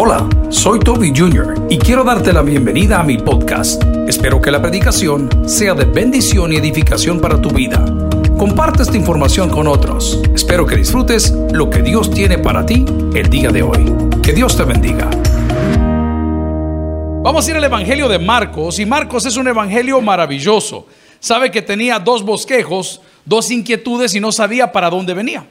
Hola, soy Toby Jr. y quiero darte la bienvenida a mi podcast. Espero que la predicación sea de bendición y edificación para tu vida. Comparte esta información con otros. Espero que disfrutes lo que Dios tiene para ti el día de hoy. Que Dios te bendiga. Vamos a ir al Evangelio de Marcos y Marcos es un evangelio maravilloso. Sabe que tenía dos bosquejos, dos inquietudes y no sabía para dónde venía.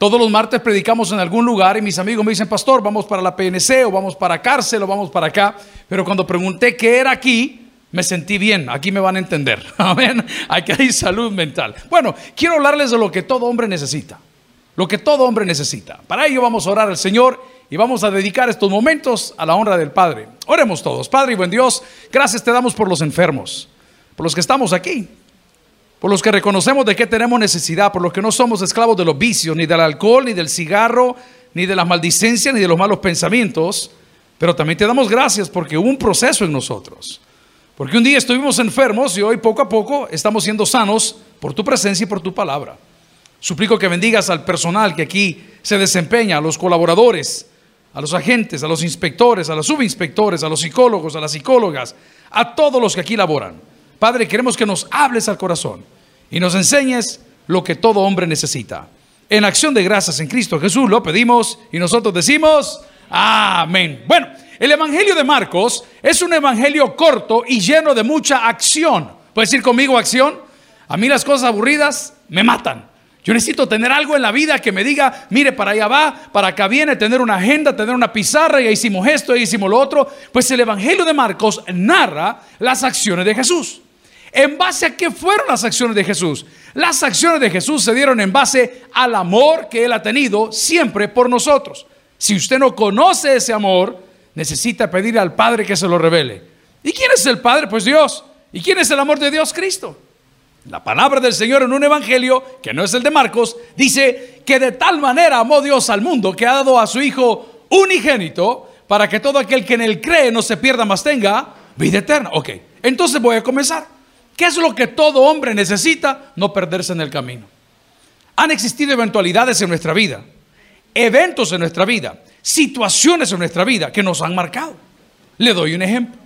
Todos los martes predicamos en algún lugar y mis amigos me dicen, pastor, vamos para la PNC o vamos para cárcel o vamos para acá. Pero cuando pregunté qué era aquí, me sentí bien, aquí me van a entender. Amén. Aquí hay salud mental. Bueno, quiero hablarles de lo que todo hombre necesita. Lo que todo hombre necesita. Para ello vamos a orar al Señor y vamos a dedicar estos momentos a la honra del Padre. Oremos todos. Padre y buen Dios, gracias te damos por los enfermos, por los que estamos aquí, por los que reconocemos de que tenemos necesidad, por los que no somos esclavos de los vicios, ni del alcohol, ni del cigarro, ni de las maldicencias, ni de los malos pensamientos. Pero también te damos gracias porque hubo un proceso en nosotros. Porque un día estuvimos enfermos y hoy poco a poco estamos siendo sanos por tu presencia y por tu palabra. Suplico que bendigas al personal que aquí se desempeña, a los colaboradores, a los agentes, a los inspectores, a los subinspectores, a los psicólogos, a las psicólogas, a todos los que aquí laboran. Padre, queremos que nos hables al corazón y nos enseñes lo que todo hombre necesita. En acción de gracias en Cristo Jesús lo pedimos y nosotros decimos amén. Bueno, el Evangelio de Marcos es un evangelio corto y lleno de mucha acción. ¿Puedes decir conmigo acción? A mí las cosas aburridas me matan. Yo necesito tener algo en la vida que me diga, mire, para allá va, para acá viene, tener una agenda, tener una pizarra, y hicimos esto, y hicimos lo otro. Pues el Evangelio de Marcos narra las acciones de Jesús. ¿En base a qué fueron las acciones de Jesús? Las acciones de Jesús se dieron en base al amor que Él ha tenido siempre por nosotros. Si usted no conoce ese amor, necesita pedir al Padre que se lo revele. ¿Y quién es el Padre? Pues Dios. ¿Y quién es el amor de Dios? Cristo. La palabra del Señor en un evangelio, que no es el de Marcos, dice que de tal manera amó Dios al mundo que ha dado a su Hijo unigénito para que todo aquel que en él cree no se pierda, más tenga vida eterna. Ok, entonces voy a comenzar. ¿Qué es lo que todo hombre necesita? No perderse en el camino. Han existido eventualidades en nuestra vida, eventos en nuestra vida, situaciones en nuestra vida que nos han marcado. Le doy un ejemplo.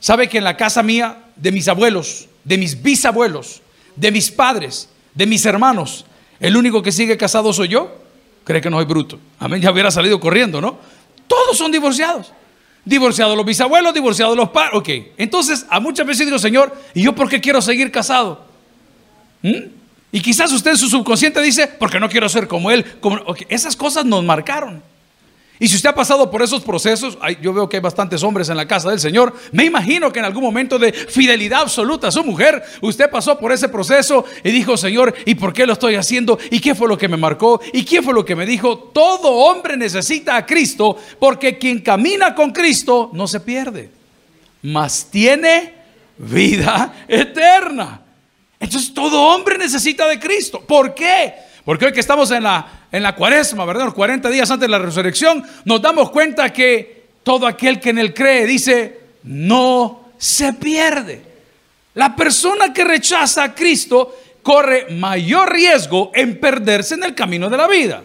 ¿Sabe que en la casa mía, de mis abuelos, de mis bisabuelos, de mis padres, de mis hermanos, el único que sigue casado soy yo? Cree que no soy bruto. Amén, ya hubiera salido corriendo, ¿no? Todos son divorciados. Divorciados los bisabuelos, divorciados los padres. Ok, entonces a muchas veces digo, Señor, ¿y yo por qué quiero seguir casado? ¿Mm? Y quizás usted en su subconsciente dice, porque no quiero ser como él. Como... Esas cosas nos marcaron. Y si usted ha pasado por esos procesos, yo veo que hay bastantes hombres en la casa del Señor, me imagino que en algún momento de fidelidad absoluta a su mujer, usted pasó por ese proceso y dijo, Señor, ¿y por qué lo estoy haciendo? ¿Y qué fue lo que me marcó? ¿Y quién fue lo que me dijo? Todo hombre necesita a Cristo porque quien camina con Cristo no se pierde, mas tiene vida eterna. Entonces todo hombre necesita de Cristo. ¿Por qué? Porque hoy que estamos en la, en la cuaresma, ¿verdad? Los 40 días antes de la resurrección, nos damos cuenta que todo aquel que en él cree dice, no se pierde. La persona que rechaza a Cristo corre mayor riesgo en perderse en el camino de la vida.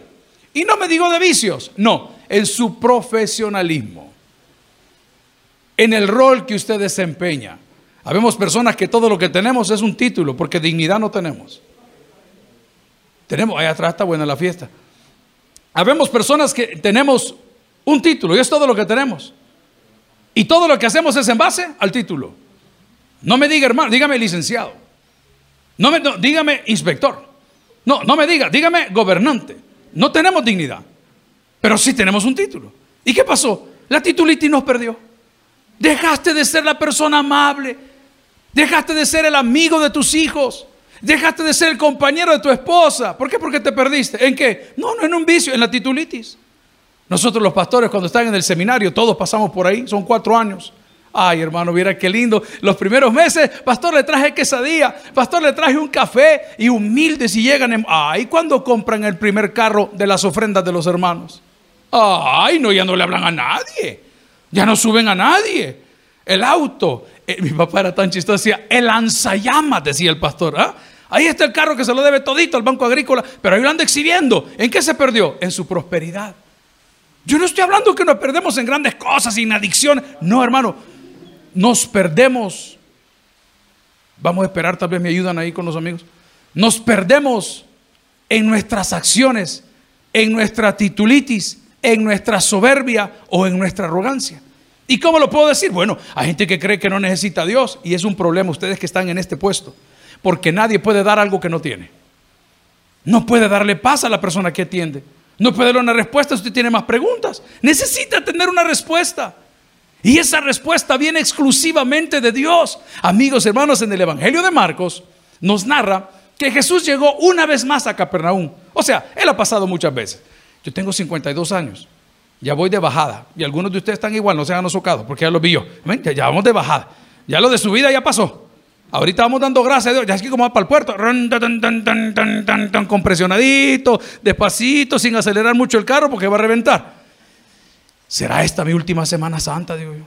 Y no me digo de vicios, no, en su profesionalismo, en el rol que usted desempeña. Habemos personas que todo lo que tenemos es un título, porque dignidad no tenemos. Tenemos, ahí atrás está buena la fiesta. Habemos personas que tenemos un título y es todo lo que tenemos. Y todo lo que hacemos es en base al título. No me diga hermano, dígame licenciado. No me, dígame inspector. No, no me diga, dígame gobernante. No tenemos dignidad, pero sí tenemos un título. ¿Y qué pasó? La titulitis nos perdió. Dejaste de ser la persona amable. Dejaste de ser el amigo de tus hijos. Dejaste de ser el compañero de tu esposa. ¿Por qué? Porque te perdiste. ¿En qué? No, no en un vicio, en la titulitis. Nosotros los pastores cuando están en el seminario, todos pasamos por ahí, son cuatro años. Ay, hermano, mira qué lindo. Los primeros meses, pastor, le traje quesadilla, pastor, le traje un café y humildes y llegan. En... Ay, cuando compran el primer carro de las ofrendas de los hermanos. Ay, no, ya no le hablan a nadie. Ya no suben a nadie. El auto, eh, mi papá era tan chistoso, decía, el lanzallamas, decía el pastor. ¿ah? Ahí está el carro que se lo debe todito al Banco Agrícola, pero ahí lo anda exhibiendo. ¿En qué se perdió? En su prosperidad. Yo no estoy hablando que nos perdemos en grandes cosas, sin adicción. No, hermano, nos perdemos. Vamos a esperar, tal vez me ayudan ahí con los amigos. Nos perdemos en nuestras acciones, en nuestra titulitis, en nuestra soberbia o en nuestra arrogancia. ¿Y cómo lo puedo decir? Bueno, hay gente que cree que no necesita a Dios y es un problema ustedes que están en este puesto, porque nadie puede dar algo que no tiene. No puede darle paz a la persona que atiende. No puede darle una respuesta si usted tiene más preguntas. Necesita tener una respuesta. Y esa respuesta viene exclusivamente de Dios. Amigos, hermanos, en el Evangelio de Marcos nos narra que Jesús llegó una vez más a Capernaum. O sea, él ha pasado muchas veces. Yo tengo 52 años. Ya voy de bajada. Y algunos de ustedes están igual, no se hagan socados, porque ya lo vi yo. Ya, vamos de bajada. Ya lo de su vida ya pasó. Ahorita vamos dando gracias a Dios. Ya es que como va para el puerto, compresionadito, despacito, sin acelerar mucho el carro porque va a reventar. ¿Será esta mi última Semana Santa, digo yo?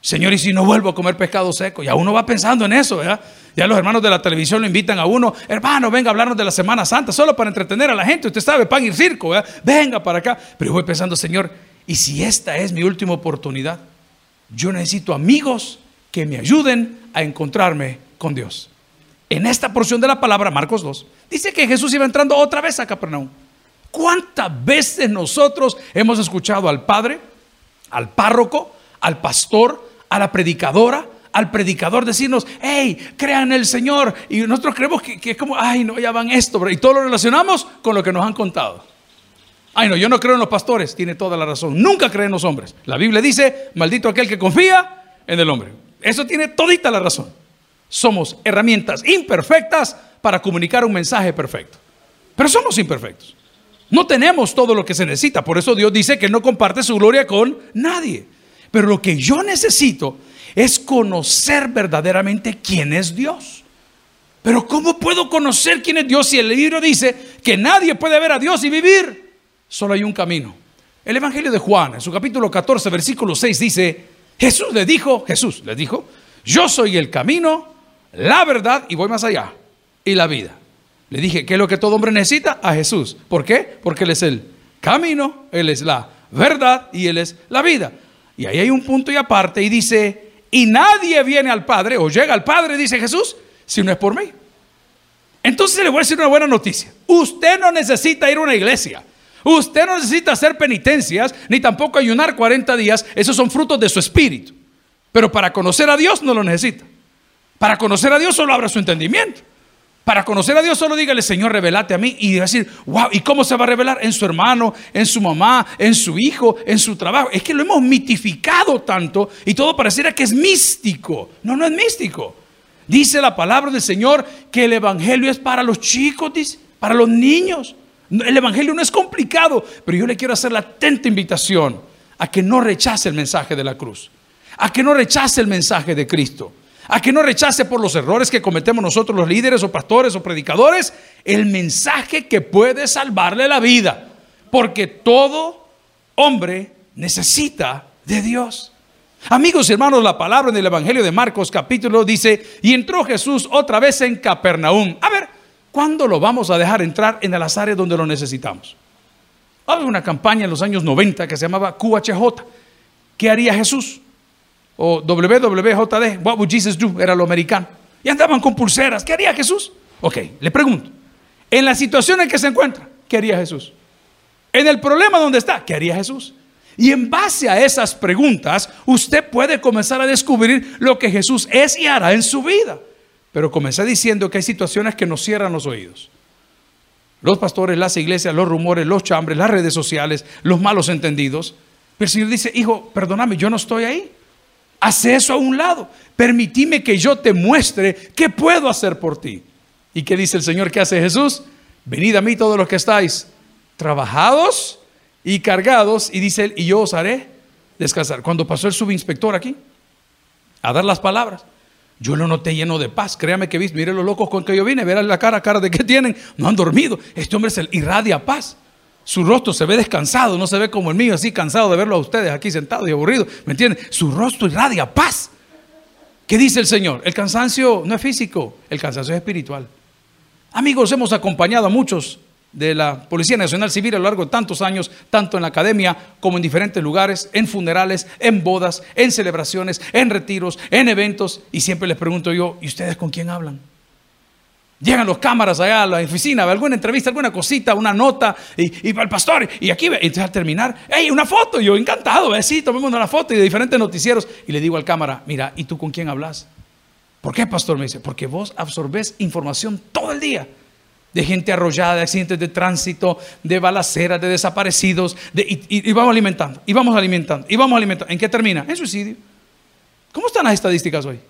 Señor, ¿y si no vuelvo a comer pescado seco? Ya uno va pensando en eso, ¿verdad? Ya los hermanos de la televisión lo invitan a uno, hermano, venga a hablarnos de la Semana Santa, solo para entretener a la gente. Usted sabe, pan y circo, ¿verdad? Venga para acá. Pero yo voy pensando, Señor, ¿y si esta es mi última oportunidad? Yo necesito amigos que me ayuden a encontrarme con Dios. En esta porción de la palabra, Marcos 2, dice que Jesús iba entrando otra vez a Capernaum. ¿Cuántas veces nosotros hemos escuchado al Padre, al párroco, al pastor, a la predicadora, al predicador decirnos, hey, crean en el Señor. Y nosotros creemos que, es como, ay, no, ya van esto. Y todo lo relacionamos con lo que nos han contado. Ay, no, yo no creo en los pastores. Tiene toda la razón. Nunca creen en los hombres. La Biblia dice, maldito aquel que confía en el hombre. Eso tiene todita la razón. Somos herramientas imperfectas para comunicar un mensaje perfecto. Pero somos imperfectos. No tenemos todo lo que se necesita. Por eso Dios dice que no comparte su gloria con nadie. Pero lo que yo necesito es conocer verdaderamente quién es Dios. Pero ¿cómo puedo conocer quién es Dios si el libro dice que nadie puede ver a Dios y vivir? Solo hay un camino. El Evangelio de Juan, en su capítulo 14, versículo 6, dice, Jesús le dijo, Jesús le dijo, yo soy el camino, la verdad y voy más allá, y la vida. Le dije, ¿qué es lo que todo hombre necesita? A Jesús. ¿Por qué? Porque Él es el camino, Él es la verdad y Él es la vida. Y ahí hay un punto y aparte y dice, y nadie viene al Padre o llega al Padre, dice Jesús, si no es por mí. Entonces le voy a decir una buena noticia. Usted no necesita ir a una iglesia. Usted no necesita hacer penitencias, ni tampoco ayunar 40 días. Esos son frutos de su espíritu. Pero para conocer a Dios no lo necesita. Para conocer a Dios solo abra su entendimiento. Para conocer a Dios solo dígale, Señor, revelate a mí. Y decir, wow, ¿y cómo se va a revelar? En su hermano, en su mamá, en su hijo, en su trabajo. Es que lo hemos mitificado tanto y todo pareciera que es místico. No, no es místico. Dice la palabra del Señor que el Evangelio es para los chicos, para los niños. El Evangelio no es complicado, pero yo le quiero hacer la atenta invitación a que no rechace el mensaje de la cruz, a que no rechace el mensaje de Cristo, a que no rechace por los errores que cometemos nosotros los líderes o pastores o predicadores el mensaje que puede salvarle la vida, porque todo hombre necesita de Dios. Amigos y hermanos, la palabra en el Evangelio de Marcos capítulo dice, y entró Jesús otra vez en Capernaum. A ver, ¿Cuándo lo vamos a dejar entrar en las áreas donde lo necesitamos? Había una campaña en los años 90 que se llamaba QHJ. ¿Qué haría Jesús? O WWJD, What would Jesus do? Era lo americano. Y andaban con pulseras. ¿Qué haría Jesús? Ok, le pregunto. En la situación en que se encuentra, ¿qué haría Jesús? En el problema donde está, ¿qué haría Jesús? Y en base a esas preguntas, usted puede comenzar a descubrir lo que Jesús es y hará en su vida. Pero comencé diciendo que hay situaciones que nos cierran los oídos. Los pastores, las iglesias, los rumores, los chambres, las redes sociales, los malos entendidos. Pero el Señor dice, hijo, perdóname, yo no estoy ahí. Haz eso a un lado. Permitime que yo te muestre qué puedo hacer por ti. ¿Y qué dice el Señor? ¿Qué hace Jesús? Venid a mí todos los que estáis trabajados y cargados. Y dice él, y yo os haré descansar. Cuando pasó el subinspector aquí a dar las palabras, yo lo noté lleno de paz. Créame que viste, mire los locos con que yo vine, verán la cara, cara de qué tienen. No han dormido. Este hombre se irradia paz. Su rostro se ve descansado, no se ve como el mío, así cansado de verlo a ustedes aquí sentados y aburridos. ¿Me entienden? Su rostro irradia paz. ¿Qué dice el Señor? El cansancio no es físico, el cansancio es espiritual. Amigos, hemos acompañado a muchos de la Policía Nacional Civil a lo largo de tantos años, tanto en la academia como en diferentes lugares, en funerales, en bodas, en celebraciones, en retiros, en eventos, y siempre les pregunto yo, ¿y ustedes con quién hablan? Llegan los cámaras allá a la oficina, alguna entrevista, alguna cosita, una nota, y, y el pastor, y aquí, y al terminar, ¡hey, una foto! yo, encantado, ¿eh? sí, tomemos una foto, y de diferentes noticieros, y le digo al cámara, mira, ¿y tú con quién hablas? ¿Por qué, pastor? Me dice, porque vos absorbés información todo el día de gente arrollada, de accidentes de tránsito, de balaceras, de desaparecidos, y, vamos alimentando, y vamos alimentando, y vamos alimentando. ¿En qué termina? En suicidio. ¿Cómo están las estadísticas hoy?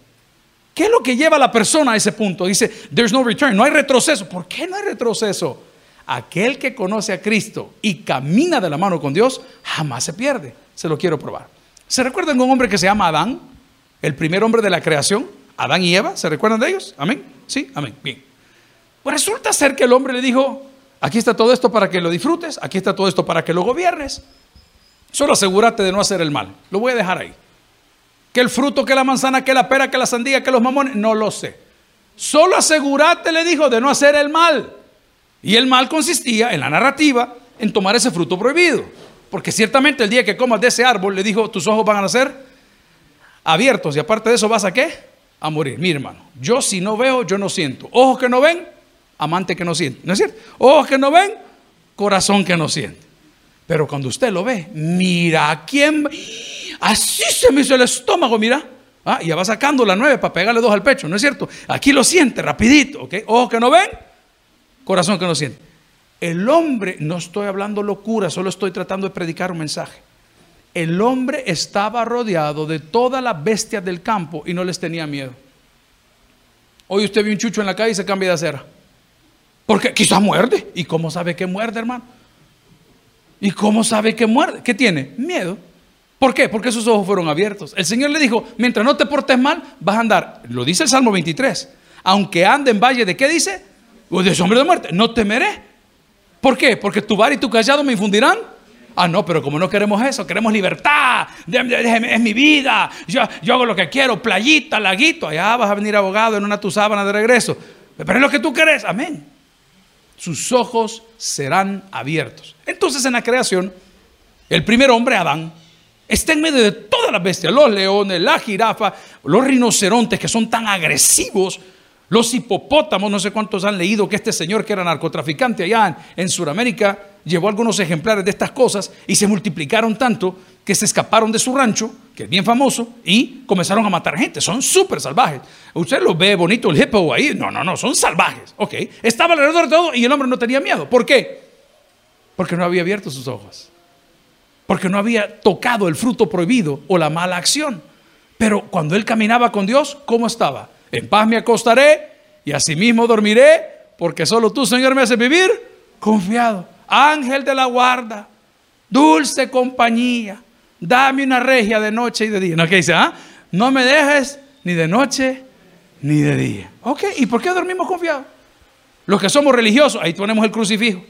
¿Qué es lo que lleva a la persona a ese punto? Dice, there's no return, no hay retroceso. ¿Por qué no hay retroceso? Aquel que conoce a Cristo y camina de la mano con Dios, jamás se pierde. Se lo quiero probar. ¿Se recuerdan de un hombre que se llama Adán? El primer hombre de la creación, Adán y Eva. ¿Se recuerdan de ellos? Amén. Sí, amén. Bien. Pues resulta ser que el hombre le dijo, aquí está todo esto para que lo disfrutes, aquí está todo esto para que lo gobiernes. Solo asegúrate de no hacer el mal. Lo voy a dejar ahí. Que el fruto, que la manzana, que la pera, que la sandía, que los mamones, no lo sé. Solo asegúrate, le dijo, de no hacer el mal. Y el mal consistía en la narrativa en tomar ese fruto prohibido. Porque ciertamente el día que comas de ese árbol, le dijo, tus ojos van a ser abiertos. Y aparte de eso, ¿vas a qué? A morir. Mi hermano, yo si no veo, yo no siento. Ojos que no ven, amante que no siente. ¿No es cierto? Ojos que no ven, corazón que no siente. Pero cuando usted lo ve, mira quién. Así se me hizo el estómago, mira. Ah, ya va sacando la nueve para pegarle dos al pecho, ¿no es cierto? Aquí lo siente rapidito, ¿ok? Ojos que no ven, corazón que no siente. El hombre, no estoy hablando locura, solo estoy tratando de predicar un mensaje. El hombre estaba rodeado de todas las bestias del campo y no les tenía miedo. Hoy usted ve un chucho en la calle y se cambia de acera. Porque quizás muerde. ¿Y cómo sabe que muerde, hermano? ¿Y cómo sabe que muerde? ¿Qué tiene? Miedo. ¿Por qué? Porque sus ojos fueron abiertos. El Señor le dijo, mientras no te portes mal, vas a andar. Lo dice el Salmo 23. Aunque ande en valle de qué dice? De sombra de muerte. No temeré. ¿Por qué? Porque tu bar y tu callado me infundirán. Ah, no, pero como no queremos eso, queremos libertad. Es mi vida. Yo, yo hago lo que quiero. Playita, laguito. Allá vas a venir abogado en una tu sábana de regreso. Pero es lo que tú querés. Amén sus ojos serán abiertos. Entonces en la creación, el primer hombre, Adán, está en medio de todas las bestias, los leones, la jirafa, los rinocerontes que son tan agresivos, los hipopótamos, no sé cuántos han leído que este señor que era narcotraficante allá en, Sudamérica llevó algunos ejemplares de estas cosas y se multiplicaron tanto que se escaparon de su rancho, que es bien famoso, y comenzaron a matar gente. Son súper salvajes. Usted lo ve bonito el hippo ahí. No, no, no, son salvajes. Ok. Estaba alrededor de todo y el hombre no tenía miedo. ¿Por qué? Porque no había abierto sus ojos. Porque no había tocado el fruto prohibido o la mala acción. Pero cuando él caminaba con Dios, ¿cómo estaba? En paz me acostaré y asimismo dormiré, porque solo tú, Señor, me haces vivir confiado. Ángel de la guarda, dulce compañía dame una regia de noche y de día. No, que dice, ah, no me dejes ni de noche ni de día. Ok, ¿y por qué dormimos confiados? Los que somos religiosos, ahí ponemos el crucifijo.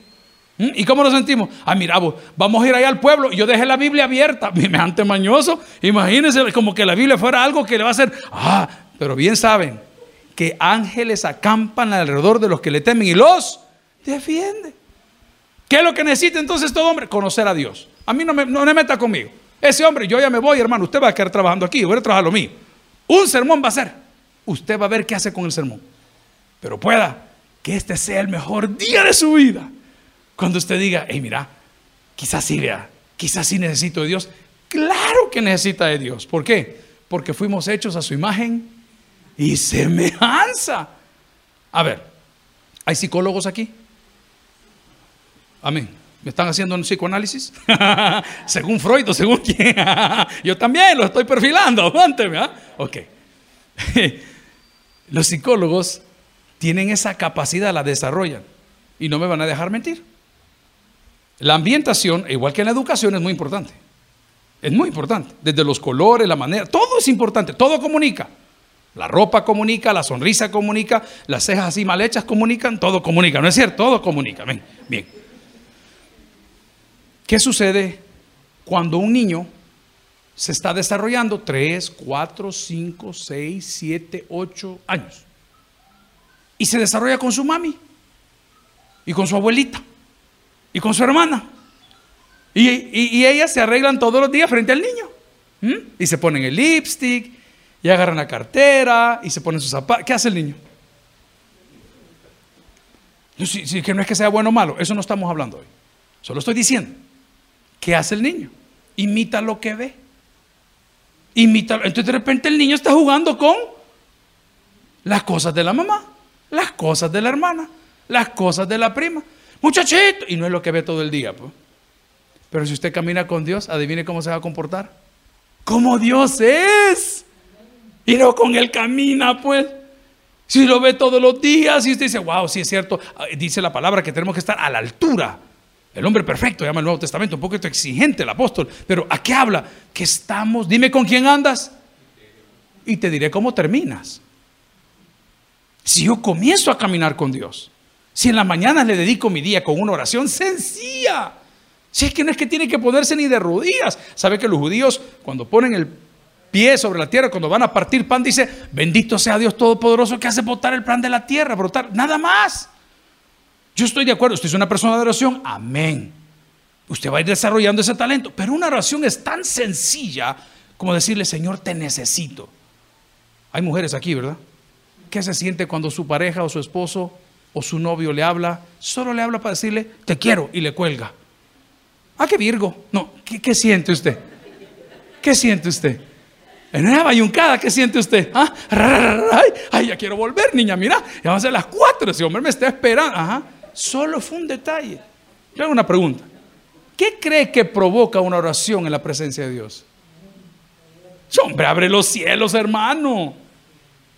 ¿Mm? ¿Y cómo nos sentimos? Ah, mira, vamos a ir allá al pueblo. Yo dejé la Biblia abierta. Me ante mañoso. Imagínense como que la Biblia fuera algo que le va a hacer. Ah, pero bien saben que ángeles acampan alrededor de los que le temen y los defiende. ¿Qué es lo que necesita entonces todo hombre? Conocer a Dios. A mí no me, no me meta conmigo. Ese hombre, yo ya me voy, hermano, usted va a quedar trabajando aquí, voy a trabajar lo mío. Un sermón va a ser. Usted va a ver qué hace con el sermón. Pero pueda que este sea el mejor día de su vida. Cuando usted diga, hey, mira, quizás sí, vea, quizás sí necesito de Dios. Claro que necesita de Dios. ¿Por qué? Porque fuimos hechos a su imagen y semejanza. A ver, ¿hay psicólogos aquí? Amén. ¿Me están haciendo un psicoanálisis? según Freud o según quién. Yo también lo estoy perfilando, aguánteme. ¿ah? Ok. Los psicólogos tienen esa capacidad, la desarrollan. Y no me van a dejar mentir. La ambientación, igual que en la educación, es muy importante. Es muy importante. Desde los colores, la manera, todo es importante, todo comunica. La ropa comunica, la sonrisa comunica, las cejas así mal hechas comunican, todo comunica, ¿no es cierto? Todo comunica. Bien, bien. ¿Qué sucede cuando un niño se está desarrollando 3, 4, 5, 6, 7, 8 años? Y se desarrolla con su mami y con su abuelita. y con su hermana. Y, ellas se arreglan todos los días frente al niño. Y se ponen el lipstick, y agarran la cartera, y se ponen sus zapatos. ¿Qué hace el niño? Si, que no es que sea bueno o malo, eso no estamos hablando hoy. Solo estoy diciendo. ¿Qué hace el niño? Imita lo que ve. Imita. Entonces de repente el niño está jugando con las cosas de la mamá, las cosas de la hermana, las cosas de la prima. Muchachito. Y no es lo que ve todo el día. Pues. Pero si usted camina con Dios, adivine cómo se va a comportar. Como Dios es. Y no con Él camina, pues. Si lo ve todos los días y usted dice, wow, sí es cierto, ah, dice la palabra que tenemos que estar a la altura. El hombre perfecto, llama el Nuevo Testamento, un poquito exigente el apóstol, pero ¿a qué habla? Que estamos, dime con quién andas y te diré cómo terminas. Si yo comienzo a caminar con Dios, si en las mañanas le dedico mi día con una oración sencilla, si es que no es que tiene que ponerse ni de rodillas. ¿Sabe que los judíos cuando ponen el pie sobre la tierra, cuando van a partir pan, dice, bendito sea Dios Todopoderoso que hace botar el pan de la tierra, brotar, nada más. Yo estoy de acuerdo, usted es una persona de oración, amén. Usted va a ir desarrollando ese talento, pero una oración es tan sencilla como decirle, Señor, te necesito. Hay mujeres aquí, ¿verdad? ¿Qué se siente cuando su pareja o su esposo o su novio le habla? Solo le habla para decirle, te quiero y le cuelga. Ah, qué Virgo. No, ¿qué, siente usted? ¿Qué siente usted? En una bayuncada, ¿qué siente usted? ¿Ah? Ay, ya quiero volver, niña, mira, ya van a ser las cuatro, ese hombre me está esperando. Ajá. Solo fue un detalle. Yo hago una pregunta. ¿Qué cree que provoca una oración en la presencia de Dios? Hombre, abre los cielos, hermano.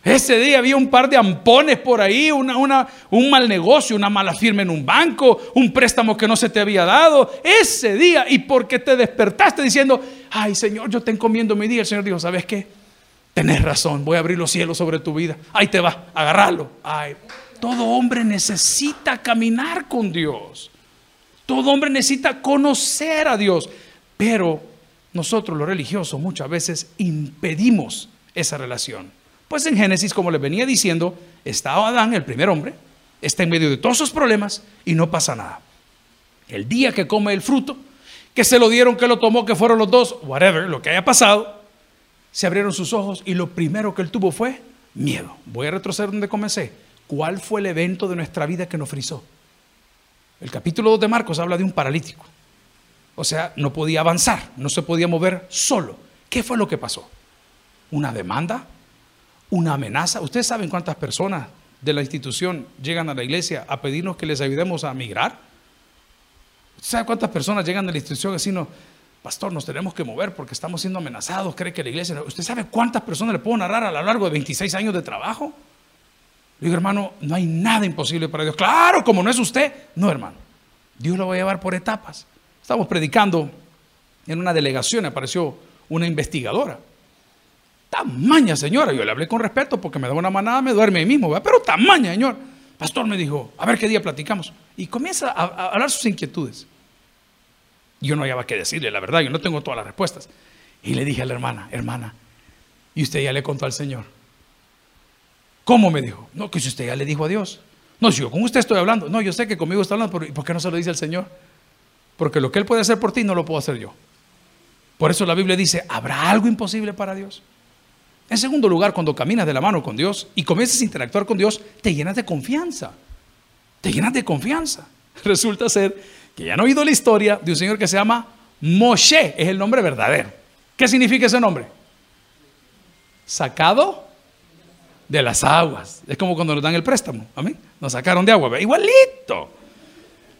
Ese día había un par de ampones por ahí, una, un mal negocio, una mala firma en un banco, un préstamo que no se te había dado. Ese día, y porque te despertaste diciendo, ay Señor, yo te encomiendo mi día, el Señor dijo, ¿sabes qué? Tenés razón, voy a abrir los cielos sobre tu vida. Ahí te va, agarralo. Ay, todo hombre necesita caminar con Dios. Todo hombre necesita conocer a Dios. Pero nosotros los religiosos muchas veces impedimos esa relación. Pues en Génesis, como les venía diciendo, está Adán, el primer hombre, está en medio de todos sus problemas y no pasa nada. El día que come el fruto, que se lo dieron, que lo tomó, que fueron los dos, whatever, lo que haya pasado, se abrieron sus ojos y lo primero que él tuvo fue miedo. Voy a retroceder donde comencé. ¿Cuál fue el evento de nuestra vida que nos frizó? El capítulo 2 de Marcos habla de un paralítico. O sea, no podía avanzar, no se podía mover solo. ¿Qué fue lo que pasó? ¿Una demanda? una amenaza. ¿Ustedes saben cuántas personas de la institución llegan a la iglesia a pedirnos que les ayudemos a migrar? ¿Usted sabe cuántas personas llegan a la institución y decirnos, pastor, nos tenemos que mover porque estamos siendo amenazados? ¿Cree que la iglesia... ¿Usted sabe cuántas personas le puedo narrar a lo largo de 26 años de trabajo? Le digo, hermano, no hay nada imposible para Dios. Claro, como no es usted. No, hermano. Dios lo va a llevar por etapas. Estamos predicando en una delegación, apareció una investigadora. Tamaña, señora. Yo le hablé con respeto porque me da una manada, me duerme ahí mismo. Pero tamaña, señor. Pastor me dijo, a ver qué día platicamos. Y comienza a, hablar sus inquietudes. Yo no había que decirle, la verdad, yo no tengo todas las respuestas. Y le dije a la hermana, hermana, ¿y usted ya le contó al Señor? ¿Cómo me dijo? No, que si usted ya le dijo a Dios. No, si yo con usted estoy hablando. No, yo sé que conmigo está hablando, pero ¿por qué no se lo dice al Señor? Porque lo que Él puede hacer por ti no lo puedo hacer yo. Por eso la Biblia dice, ¿habrá algo imposible para Dios? En segundo lugar, cuando caminas de la mano con Dios y comienzas a interactuar con Dios, te llenas de confianza. Te llenas de confianza. Resulta ser que ya han oído la historia de un señor que se llama Moshe, es el nombre verdadero. ¿Qué significa ese nombre? Sacado de las aguas. Es como cuando nos dan el préstamo. Amén. Nos sacaron de agua. Igualito.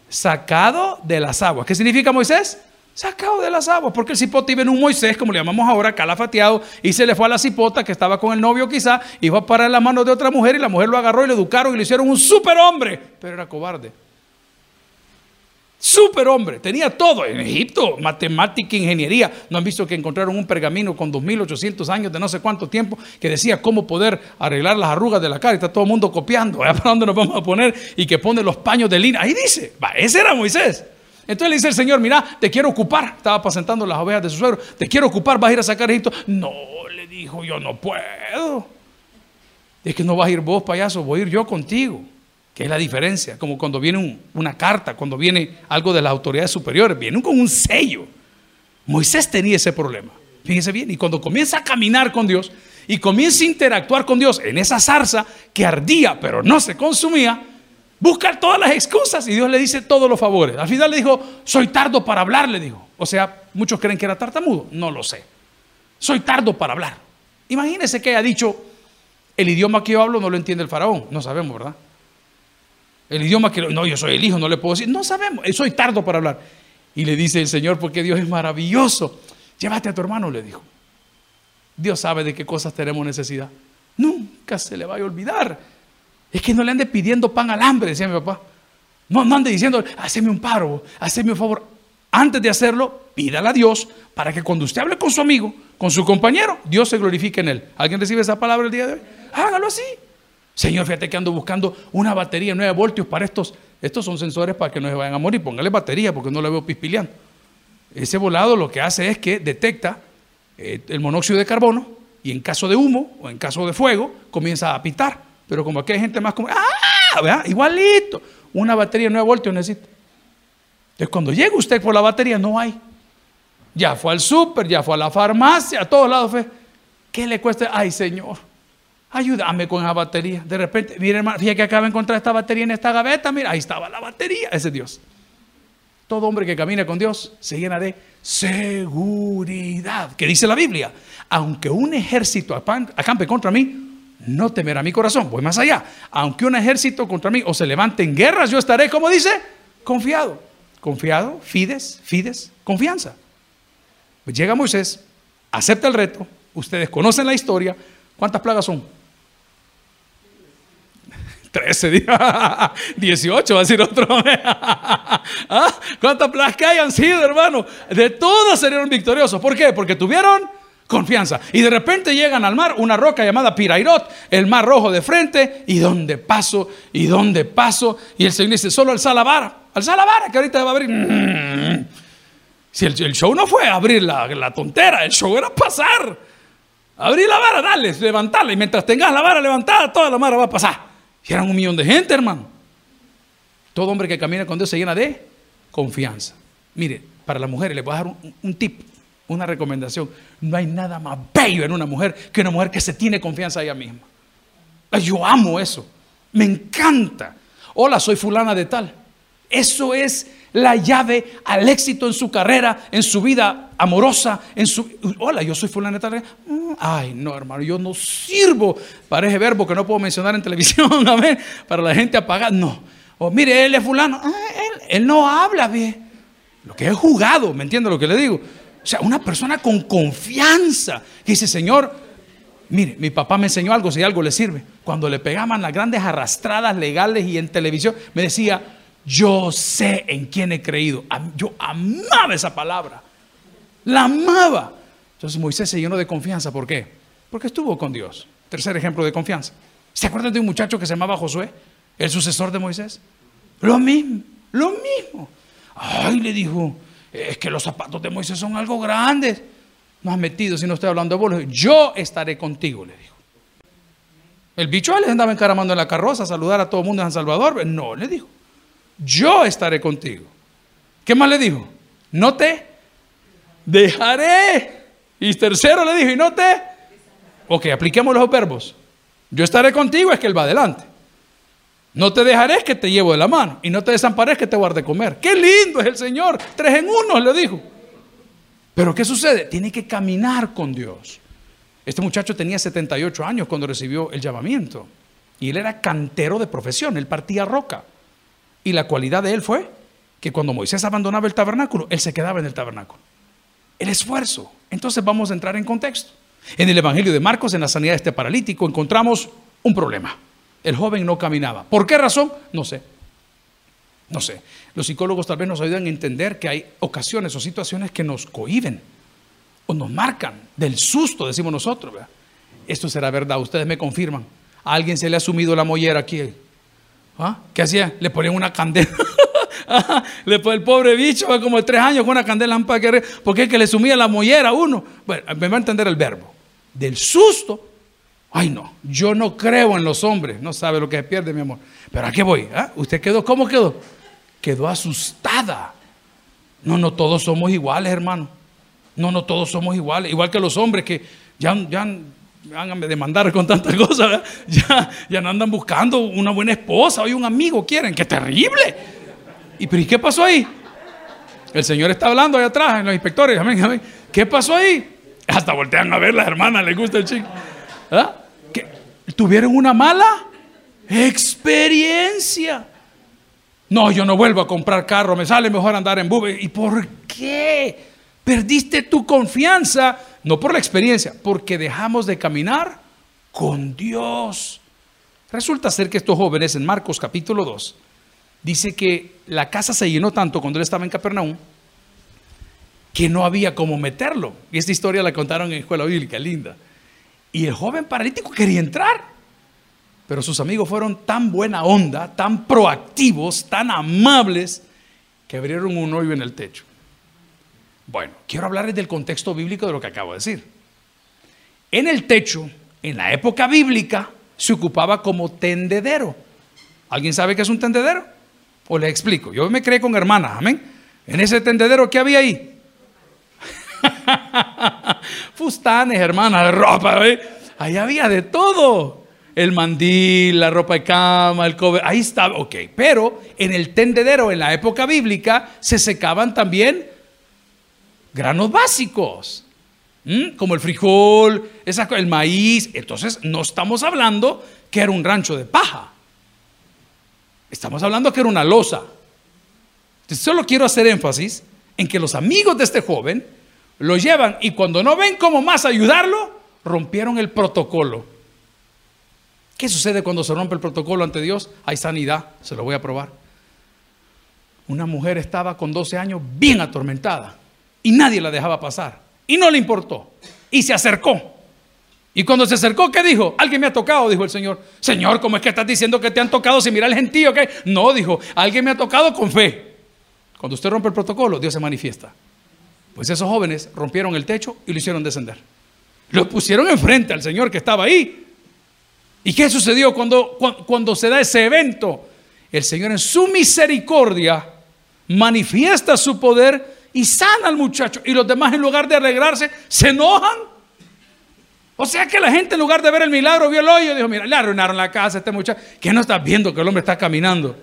Sacado de las aguas. ¿Qué significa Moisés? sacado de las aguas, porque el cipote iba en un Moisés, como le llamamos ahora, calafateado, y se le fue a la cipota que estaba con el novio quizá, iba a parar en la mano de otra mujer y la mujer lo agarró y lo educaron y le hicieron un superhombre, pero era cobarde. Superhombre, tenía todo en Egipto, matemática, ingeniería. ¿No han visto que encontraron un pergamino con 2800 años de no sé cuánto tiempo que decía cómo poder arreglar las arrugas de la cara? Está todo el mundo copiando, ¿para dónde nos vamos a poner? Y que pone los paños de lina. Ahí dice, va, ese era Moisés. Entonces le dice el Señor, mira, te quiero ocupar. Estaba apacentando las ovejas de su suegro. Te quiero ocupar, vas a ir a sacar Egipto. No, le dijo, yo no puedo. Es que no vas a ir vos, payaso, voy a ir yo contigo. Que es la diferencia, como cuando viene una carta, cuando viene algo de las autoridades superiores, vienen con un sello. Moisés tenía ese problema, fíjense bien, y cuando comienza a caminar con Dios y comienza a interactuar con Dios en esa zarza que ardía pero no se consumía, busca todas las excusas y Dios le dice todos los favores. Al final le dijo, soy tardo para hablar, le dijo. O sea, muchos creen que era tartamudo, no lo sé. Soy tardo para hablar. Imagínense que haya dicho, el idioma que yo hablo no lo entiende el faraón, no sabemos, ¿verdad? El idioma que no, yo soy el hijo, no le puedo decir, no sabemos, soy tardo para hablar. Y le dice el Señor, porque Dios es maravilloso. Llévate a tu hermano, le dijo. Dios sabe de qué cosas tenemos necesidad. Nunca se le vaya a olvidar. Es que no le ande pidiendo pan al hambre, decía mi papá. No, no ande diciendo, haceme un paro, haceme un favor. Antes de hacerlo, pídale a Dios para que cuando usted hable con su amigo, con su compañero, Dios se glorifique en él. ¿Alguien recibe esa palabra el día de hoy? Hágalo así. Señor, fíjate que ando buscando una batería 9 voltios para estos. Estos son sensores para que no se vayan a morir. Póngale batería porque no la veo pispileando. Ese volado lo que hace es que detecta eh, el monóxido de carbono y en caso de humo o en caso de fuego comienza a pitar. Pero como aquí hay gente más como, ¡ah! ¿vea? Igualito. Una batería 9 voltios necesita. Entonces cuando llega usted por la batería no hay. Ya fue al súper, ya fue a la farmacia, a todos lados. ¿Qué le cuesta? Ay, Señor ayúdame con esa batería. De repente, mire hermano, fíjate que acaba de encontrar esta batería en esta gaveta, mira, ahí estaba la batería, ese es Dios. Todo hombre que camina con Dios se llena de seguridad. ¿Qué dice la Biblia? Aunque un ejército acampe contra mí, no temerá mi corazón. Voy más allá. Aunque un ejército contra mí o se levante en guerras, yo estaré, como dice, confiado. Confiado, fides, fides, confianza. Llega Moisés, acepta el reto. Ustedes conocen la historia. ¿Cuántas plagas son? 13 días, 18 va a decir otro. ¿Ah? ¿Cuántas plagas que hayan sido, hermano? De todas serían victoriosos. ¿Por qué? Porque tuvieron confianza. Y de repente llegan al mar, una roca llamada Pirairot, el mar rojo de frente, y dónde paso, y dónde paso. Y el Señor dice, solo alza la vara, alza la vara, que ahorita va a abrir. Mm. Si el, show no fue abrir la, la tontera, el show era pasar. Abrir la vara, dale, levantarla. Y mientras tengas la vara levantada, toda la vara va a pasar. Y eran un millón de gente, hermano. Todo hombre que camina con Dios se llena de confianza. Mire, para las mujeres les voy a dar un, tip, una recomendación. No hay nada más bello en una mujer que una mujer que se tiene confianza a ella misma. Yo amo eso. Me encanta. Hola, soy fulana de tal. Eso es la llave al éxito en su carrera, en su vida amorosa, en su... Hola, yo soy tal. Mm, ay, no, hermano, yo no sirvo para ese verbo que no puedo mencionar en televisión, amén, para la gente apagar. No. O mire, él es fulano. Ah, él, no habla bien. Lo que he jugado, ¿me entiende lo que le digo? O sea, una persona con confianza dice, Señor, mire, mi papá me enseñó algo, si algo le sirve. Cuando le pegaban las grandes arrastradas legales y en televisión, me decía, yo sé en quién he creído. Yo amaba esa palabra. La amaba. Entonces Moisés se llenó de confianza. ¿Por qué? Porque estuvo con Dios. Tercer ejemplo de confianza. ¿Se acuerdan de un muchacho que se llamaba Josué? El sucesor de Moisés. Lo mismo, lo mismo. Ay, le dijo, es que los zapatos de Moisés son algo grandes. No has metido si no estoy hablando de vos. Yo estaré contigo, le dijo. El bicho les andaba encaramando en la carroza a saludar a todo el mundo en San Salvador. No, le dijo yo estaré contigo. ¿Qué más le dijo? No te dejaré. Y tercero le dijo, y no te... Ok, apliquemos los verbos. Yo estaré contigo es que Él va adelante. No te dejaré es que te llevo de la mano. Y no te desamparé es que te guarde comer. Qué lindo es el Señor. Tres en uno, le dijo. Pero ¿qué sucede? Tiene que caminar con Dios. Este muchacho tenía 78 años cuando recibió el llamamiento. Y él era cantero de profesión. Él partía roca. Y la cualidad de él fue que cuando Moisés abandonaba el tabernáculo, él se quedaba en el tabernáculo. El esfuerzo. Entonces vamos a entrar en contexto. En el Evangelio de Marcos, en la sanidad de este paralítico, encontramos un problema. El joven no caminaba. ¿Por qué razón? No sé. No sé. Los psicólogos tal vez nos ayudan a entender que hay ocasiones o situaciones que nos cohiben o nos marcan del susto, decimos nosotros. Esto será verdad, ustedes me confirman. A alguien se le ha sumido la mollera aquí ¿Ah? ¿Qué hacía? Le ponían una candela. le el pobre bicho, como tres años con una candela porque es que le sumía la mollera a uno. Bueno, me va a entender el verbo. Del susto. Ay, no, yo no creo en los hombres. No sabe lo que se pierde, mi amor. Pero ¿a qué voy? ¿Ah? ¿Usted quedó? ¿Cómo quedó? Quedó asustada. No, no todos somos iguales, hermano. No, no todos somos iguales. Igual que los hombres que ya, ya a demandar con tantas cosas, ya, ya no andan buscando una buena esposa o un amigo quieren. ¡Qué terrible! ¿Y pero ¿y qué pasó ahí? El Señor está hablando ahí atrás, en los inspectores. Amén, ¿Qué pasó ahí? Hasta voltean a ver las hermanas, les gusta el chico. ¿Ah? ¿Tuvieron una mala experiencia? No, yo no vuelvo a comprar carro, me sale mejor andar en bube. ¿Y por qué? Perdiste tu confianza, no por la experiencia, porque dejamos de caminar con Dios. Resulta ser que estos jóvenes en Marcos capítulo 2 dice que la casa se llenó tanto cuando él estaba en Capernaum que no había cómo meterlo. Y esta historia la contaron en escuela bíblica, linda. Y el joven paralítico quería entrar. Pero sus amigos fueron tan buena onda, tan proactivos, tan amables, que abrieron un hoyo en el techo. Bueno, quiero hablarles del contexto bíblico de lo que acabo de decir. En el techo, en la época bíblica, se ocupaba como tendedero. ¿Alguien sabe qué es un tendedero? O les explico. Yo me creé con hermanas, amén. En ese tendedero, ¿qué había ahí? Fustanes, hermana, de ropa. ¿eh? Ahí había de todo. El mandil, la ropa de cama, el cobre. Ahí estaba, ok. Pero en el tendedero, en la época bíblica, se secaban también granos básicos. Como el frijol, el maíz. Entonces, no estamos hablando que era un rancho de paja. Estamos hablando que era una losa. solo quiero hacer énfasis en que los amigos de este joven lo llevan y cuando no ven cómo más ayudarlo, rompieron el protocolo. ¿Qué sucede cuando se rompe el protocolo ante Dios? Hay sanidad, se lo voy a probar. Una mujer estaba con 12 años bien atormentada y nadie la dejaba pasar y no le importó y se acercó. Y cuando se acercó, ¿qué dijo? Alguien me ha tocado, dijo el Señor. Señor, ¿cómo es que estás diciendo que te han tocado si mira el gentío? ¿qué? No, dijo, alguien me ha tocado con fe. Cuando usted rompe el protocolo, Dios se manifiesta. Pues esos jóvenes rompieron el techo y lo hicieron descender. Lo pusieron enfrente al Señor que estaba ahí. ¿Y qué sucedió cuando, cuando se da ese evento? El Señor en su misericordia manifiesta su poder y sana al muchacho. Y los demás en lugar de alegrarse, se enojan. O sea que la gente en lugar de ver el milagro vio el hoyo y dijo, mira, le arruinaron la casa a este muchacho. ¿Qué no estás viendo que el hombre está caminando?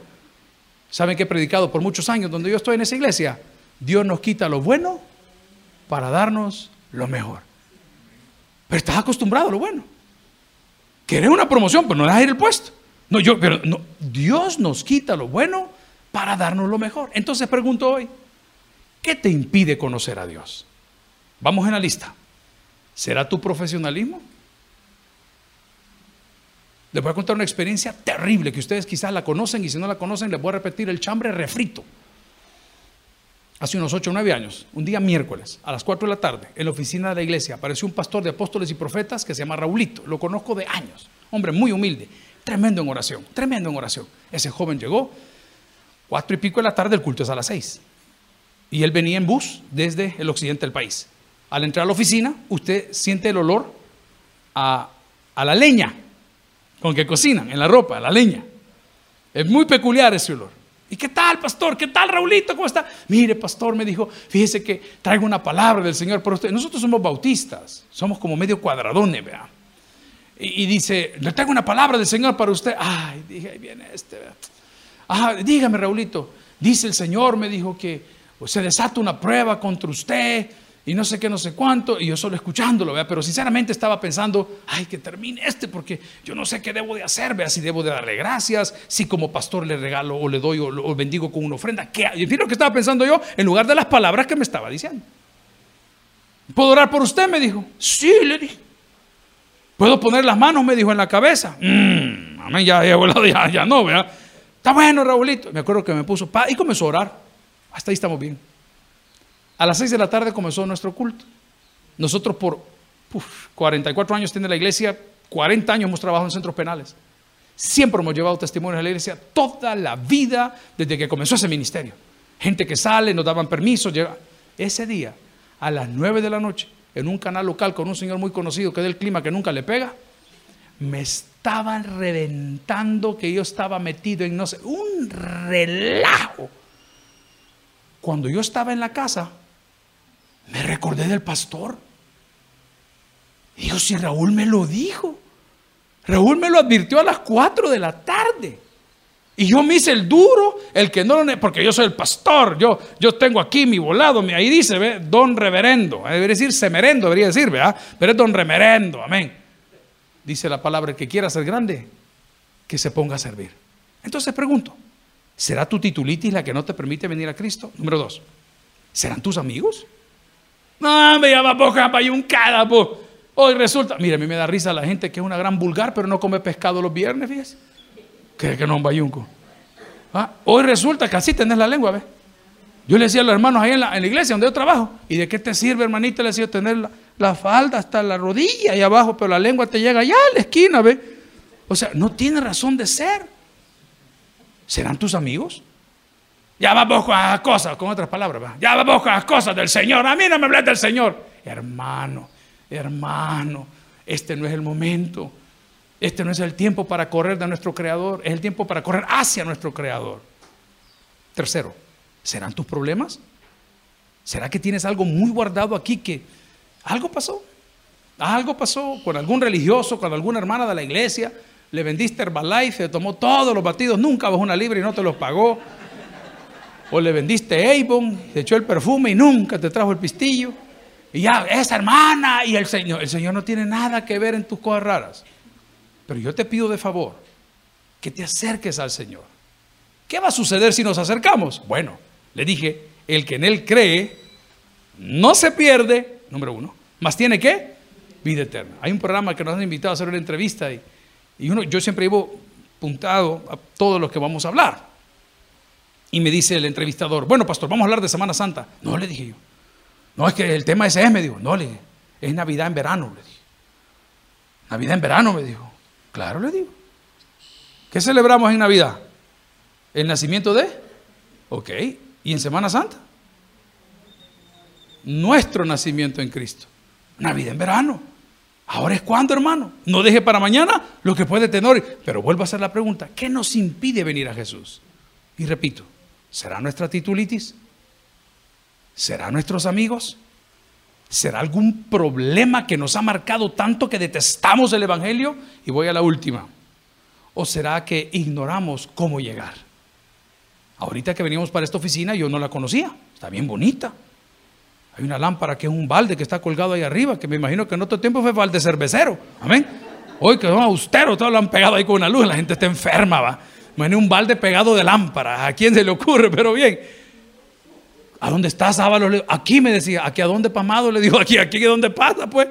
¿Saben que he predicado por muchos años donde yo estoy en esa iglesia? Dios nos quita lo bueno para darnos lo mejor. Pero estás acostumbrado a lo bueno. Querés una promoción, pero no dejas ir el puesto. No, yo, pero no, Dios nos quita lo bueno para darnos lo mejor. Entonces pregunto hoy, ¿qué te impide conocer a Dios? Vamos en la lista. ¿Será tu profesionalismo? Les voy a contar una experiencia terrible que ustedes quizás la conocen y si no la conocen les voy a repetir el chambre refrito hace unos 8 o 9 años, un día miércoles, a las 4 de la tarde, en la oficina de la iglesia, apareció un pastor de apóstoles y profetas que se llama Raulito. Lo conozco de años. Hombre muy humilde, tremendo en oración, tremendo en oración. Ese joven llegó, cuatro y pico de la tarde, el culto es a las 6. Y él venía en bus desde el occidente del país. Al entrar a la oficina, usted siente el olor a, a la leña con que cocinan, en la ropa, la leña. Es muy peculiar ese olor. ¿Y qué tal, pastor? ¿Qué tal, Raulito? ¿Cómo está? Mire, pastor, me dijo, fíjese que traigo una palabra del Señor para usted. Nosotros somos bautistas, somos como medio cuadradones, vea. Y, dice, le traigo una palabra del Señor para usted. Ay, dije, ahí viene este, vea. Ah, dígame, Raulito. Dice el Señor, me dijo que pues, se desata una prueba contra usted y no sé qué, no sé cuánto, y yo solo escuchándolo, ¿vea? pero sinceramente estaba pensando, ay, que termine este, porque yo no sé qué debo de hacer, vea, si debo de darle gracias, si como pastor le regalo o le doy o, bendigo con una ofrenda, ¿qué? En fin, lo que estaba pensando yo, en lugar de las palabras que me estaba diciendo. ¿Puedo orar por usted? Me dijo. Sí, le dije. ¿Puedo poner las manos? Me dijo en la cabeza. Mmm, amén, ya, ya, ya, no, vea. Está bueno, Raulito. Me acuerdo que me puso, pa, y comenzó a orar. Hasta ahí estamos bien. A las 6 de la tarde comenzó nuestro culto. Nosotros por 44 años tiene la iglesia, 40 años hemos trabajado en centros penales. Siempre hemos llevado testimonios a la iglesia toda la vida desde que comenzó ese ministerio. Gente que sale, nos daban permiso. Ese día, a las 9 de la noche, en un canal local con un señor muy conocido que del clima que nunca le pega, me estaban reventando que yo estaba metido en no sé, un relajo. Cuando yo estaba en la casa, me recordé del pastor. Y digo, si Raúl me lo dijo. Raúl me lo advirtió a las 4 de la tarde. Y yo me hice el duro, el que no lo... Porque yo soy el pastor, yo, yo tengo aquí mi volado, ahí dice, ¿ve? don reverendo, debería decir semerendo, debería decir, ¿verdad? Pero es don reverendo, amén. Dice la palabra, el que quiera ser grande, que se ponga a servir. Entonces pregunto, ¿será tu titulitis la que no te permite venir a Cristo? Número dos, ¿serán tus amigos? No, me llama poca payuncada, pues. Hoy resulta, mire, a mí me da risa la gente que es una gran vulgar, pero no come pescado los viernes, fíjese. ¿Cree que no es un bayunco? ¿Ah? Hoy resulta que así tenés la lengua, ¿ves? Yo le decía a los hermanos ahí en la, iglesia donde yo trabajo, ¿y de qué te sirve, hermanita? Le decía tener la, falda hasta la rodilla ahí abajo, pero la lengua te llega allá a la esquina, ¿ves? O sea, no tiene razón de ser. ¿Serán tus amigos? Ya vamos con las cosas, con otras palabras, ya vamos con las cosas del Señor. A mí no me hables del Señor. Hermano, hermano, este no es el momento. Este no es el tiempo para correr de nuestro Creador, es el tiempo para correr hacia nuestro Creador. Tercero, ¿serán tus problemas? ¿Será que tienes algo muy guardado aquí que algo pasó? Algo pasó con algún religioso, con alguna hermana de la iglesia, le vendiste Herbalife, se tomó todos los batidos, nunca bajó una libra y no te los pagó. O le vendiste Avon, se echó el perfume y nunca te trajo el pistillo. Y ya, esa hermana y el Señor. El Señor no tiene nada que ver en tus cosas raras. Pero yo te pido de favor que te acerques al Señor. ¿Qué va a suceder si nos acercamos? Bueno, le dije, el que en Él cree no se pierde, número uno, más tiene que vida eterna. Hay un programa que nos han invitado a hacer una entrevista y, y uno, yo siempre llevo puntado a todos los que vamos a hablar. Y me dice el entrevistador, bueno, pastor, vamos a hablar de Semana Santa. No, le dije yo. No, es que el tema ese es, me dijo. No, le dije, es Navidad en verano, le dije. Navidad en verano, me dijo. Claro, le digo. ¿Qué celebramos en Navidad? ¿El nacimiento de? Ok. ¿Y en Semana Santa? Nuestro nacimiento en Cristo. Navidad en verano. Ahora es cuando, hermano. No deje para mañana lo que puede tener. Pero vuelvo a hacer la pregunta. ¿Qué nos impide venir a Jesús? Y repito, ¿será nuestra titulitis? ¿Será nuestros amigos? ¿Será algún problema que nos ha marcado tanto que detestamos el Evangelio? Y voy a la última. ¿O será que ignoramos cómo llegar? Ahorita que venimos para esta oficina yo no la conocía. Está bien bonita. Hay una lámpara que es un balde que está colgado ahí arriba, que me imagino que en otro tiempo fue balde cervecero. Amén. Hoy que son austeros, todos lo han pegado ahí con una luz, la gente está enferma, va. Imagínate un balde pegado de lámpara. ¿A quién se le ocurre? Pero bien. ¿A dónde estás, Ábalos? Aquí me decía, ¿aquí a dónde Pamado? Le digo, aquí, aquí, ¿dónde pasa? Pues,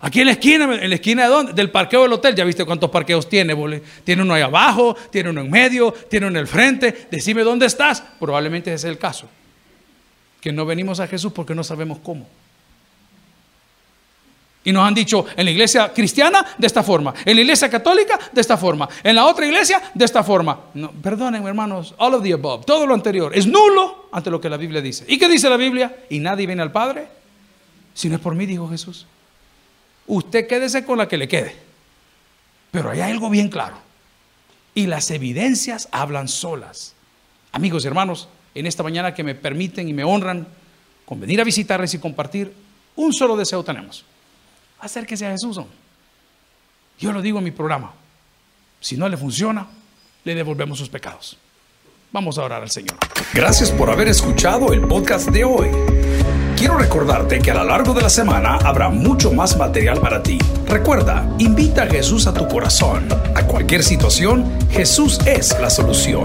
aquí en la esquina, ¿en la esquina de dónde? Del parqueo del hotel. ¿Ya viste cuántos parqueos tiene? Tiene uno ahí abajo, tiene uno en medio, tiene uno en el frente. Decime dónde estás. Probablemente ese es el caso. Que no venimos a Jesús porque no sabemos cómo. Y nos han dicho en la iglesia cristiana de esta forma, en la iglesia católica de esta forma, en la otra iglesia de esta forma. No, perdonen, hermanos, all of the above, todo lo anterior es nulo ante lo que la Biblia dice. ¿Y qué dice la Biblia? Y nadie viene al Padre si no es por mí, dijo Jesús. Usted quédese con la que le quede. Pero hay algo bien claro. Y las evidencias hablan solas. Amigos y hermanos, en esta mañana que me permiten y me honran con venir a visitarles y compartir, un solo deseo tenemos acérquese a Jesús. Yo lo digo en mi programa. Si no le funciona, le devolvemos sus pecados. Vamos a orar al Señor. Gracias por haber escuchado el podcast de hoy. Quiero recordarte que a lo largo de la semana habrá mucho más material para ti. Recuerda, invita a Jesús a tu corazón. A cualquier situación, Jesús es la solución.